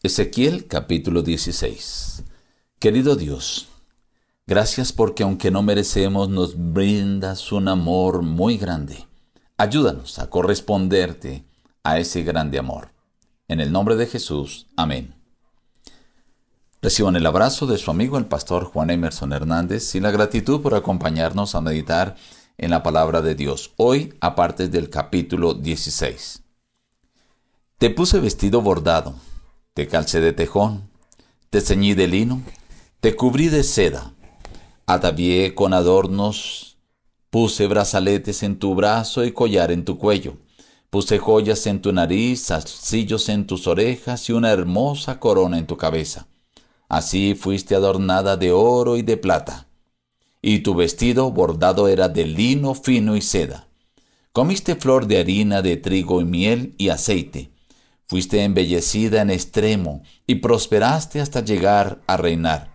Ezequiel capítulo 16 Querido Dios, gracias porque aunque no merecemos nos brindas un amor muy grande. Ayúdanos a corresponderte a ese grande amor. En el nombre de Jesús, amén. Reciban el abrazo de su amigo el pastor Juan Emerson Hernández y la gratitud por acompañarnos a meditar en la palabra de Dios. Hoy, aparte del capítulo 16. Te puse vestido bordado, te calcé de tejón, te ceñí de lino, te cubrí de seda, atavié con adornos, puse brazaletes en tu brazo y collar en tu cuello, puse joyas en tu nariz, zarcillos en tus orejas y una hermosa corona en tu cabeza. Así fuiste adornada de oro y de plata, y tu vestido bordado era de lino fino y seda. Comiste flor de harina de trigo y miel y aceite, Fuiste embellecida en extremo y prosperaste hasta llegar a reinar.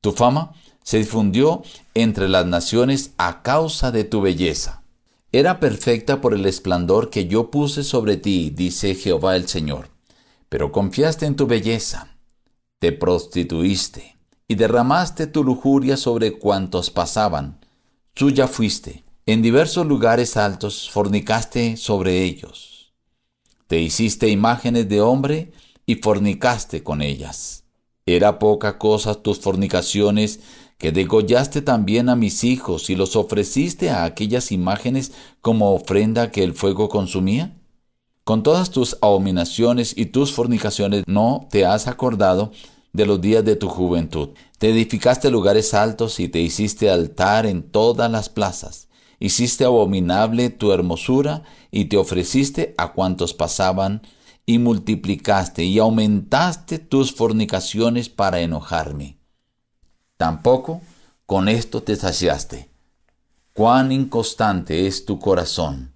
Tu fama se difundió entre las naciones a causa de tu belleza. Era perfecta por el esplendor que yo puse sobre ti, dice Jehová el Señor. Pero confiaste en tu belleza, te prostituiste y derramaste tu lujuria sobre cuantos pasaban. Suya fuiste. En diversos lugares altos fornicaste sobre ellos te hiciste imágenes de hombre y fornicaste con ellas. Era poca cosa tus fornicaciones que degollaste también a mis hijos y los ofreciste a aquellas imágenes como ofrenda que el fuego consumía? Con todas tus abominaciones y tus fornicaciones no te has acordado de los días de tu juventud. Te edificaste lugares altos y te hiciste altar en todas las plazas hiciste abominable tu hermosura y te ofreciste a cuantos pasaban y multiplicaste y aumentaste tus fornicaciones para enojarme. Tampoco con esto te saciaste. Cuán inconstante es tu corazón.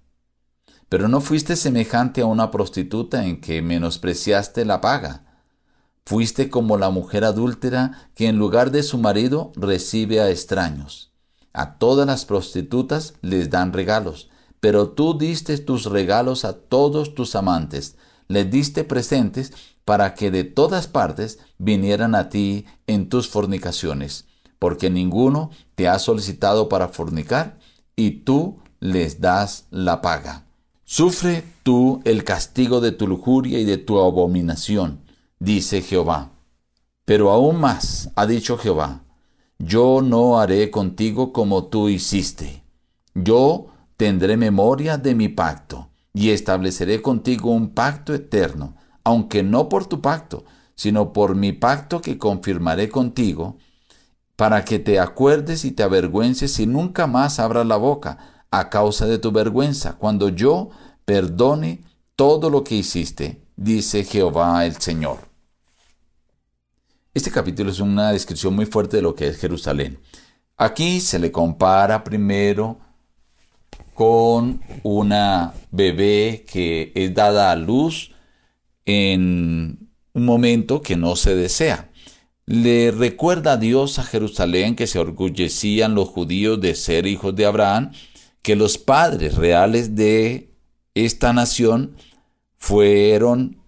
Pero no fuiste semejante a una prostituta en que menospreciaste la paga. Fuiste como la mujer adúltera que en lugar de su marido recibe a extraños. A todas las prostitutas les dan regalos, pero tú diste tus regalos a todos tus amantes, les diste presentes para que de todas partes vinieran a ti en tus fornicaciones, porque ninguno te ha solicitado para fornicar, y tú les das la paga. Sufre tú el castigo de tu lujuria y de tu abominación, dice Jehová. Pero aún más, ha dicho Jehová, yo no haré contigo como tú hiciste. Yo tendré memoria de mi pacto y estableceré contigo un pacto eterno, aunque no por tu pacto, sino por mi pacto que confirmaré contigo, para que te acuerdes y te avergüences y nunca más abras la boca a causa de tu vergüenza, cuando yo perdone todo lo que hiciste, dice Jehová el Señor. Este capítulo es una descripción muy fuerte de lo que es Jerusalén. Aquí se le compara primero con una bebé que es dada a luz en un momento que no se desea. Le recuerda a Dios a Jerusalén que se orgullecían los judíos de ser hijos de Abraham, que los padres reales de esta nación fueron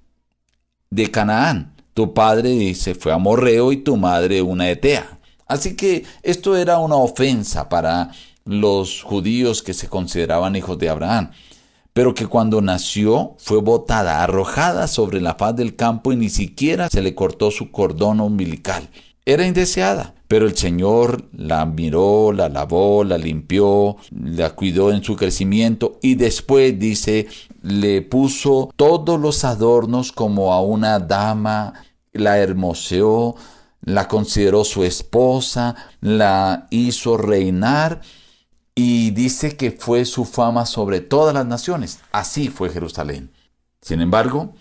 de Canaán. Tu padre se fue amorreo y tu madre una etea. Así que esto era una ofensa para los judíos que se consideraban hijos de Abraham, pero que cuando nació fue botada, arrojada sobre la faz del campo y ni siquiera se le cortó su cordón umbilical. Era indeseada, pero el Señor la miró, la lavó, la limpió, la cuidó en su crecimiento y después dice, le puso todos los adornos como a una dama, la hermoseó, la consideró su esposa, la hizo reinar y dice que fue su fama sobre todas las naciones. Así fue Jerusalén. Sin embargo,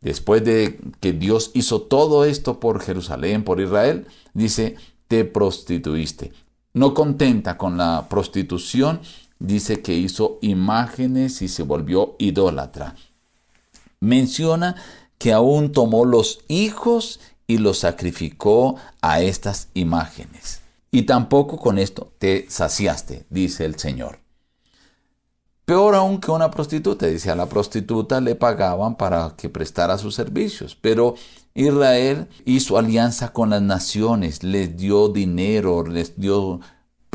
después de que Dios hizo todo esto por Jerusalén, por Israel, dice, te prostituiste. No contenta con la prostitución, dice que hizo imágenes y se volvió idólatra. Menciona que aún tomó los hijos y los sacrificó a estas imágenes. Y tampoco con esto te saciaste, dice el Señor. Peor aún que una prostituta. Dice, a la prostituta le pagaban para que prestara sus servicios. Pero Israel hizo alianza con las naciones, les dio dinero, les dio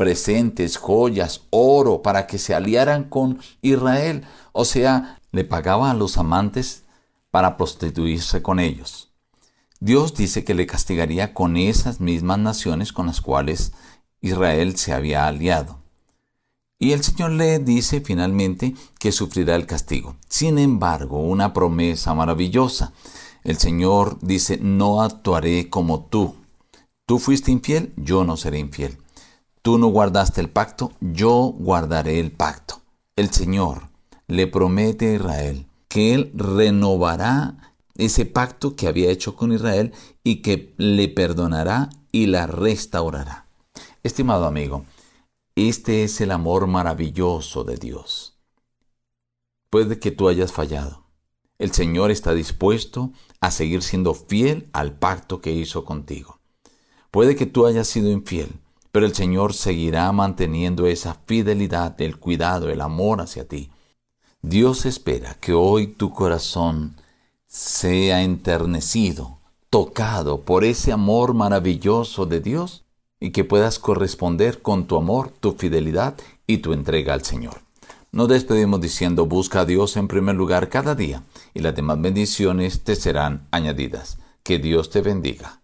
presentes, joyas, oro, para que se aliaran con Israel. O sea, le pagaba a los amantes para prostituirse con ellos. Dios dice que le castigaría con esas mismas naciones con las cuales Israel se había aliado. Y el Señor le dice finalmente que sufrirá el castigo. Sin embargo, una promesa maravillosa. El Señor dice, no actuaré como tú. Tú fuiste infiel, yo no seré infiel. Tú no guardaste el pacto, yo guardaré el pacto. El Señor le promete a Israel que Él renovará ese pacto que había hecho con Israel y que le perdonará y la restaurará. Estimado amigo, este es el amor maravilloso de Dios. Puede que tú hayas fallado. El Señor está dispuesto a seguir siendo fiel al pacto que hizo contigo. Puede que tú hayas sido infiel, pero el Señor seguirá manteniendo esa fidelidad, el cuidado, el amor hacia ti. Dios espera que hoy tu corazón sea enternecido, tocado por ese amor maravilloso de Dios y que puedas corresponder con tu amor, tu fidelidad y tu entrega al Señor. Nos despedimos diciendo busca a Dios en primer lugar cada día y las demás bendiciones te serán añadidas. Que Dios te bendiga.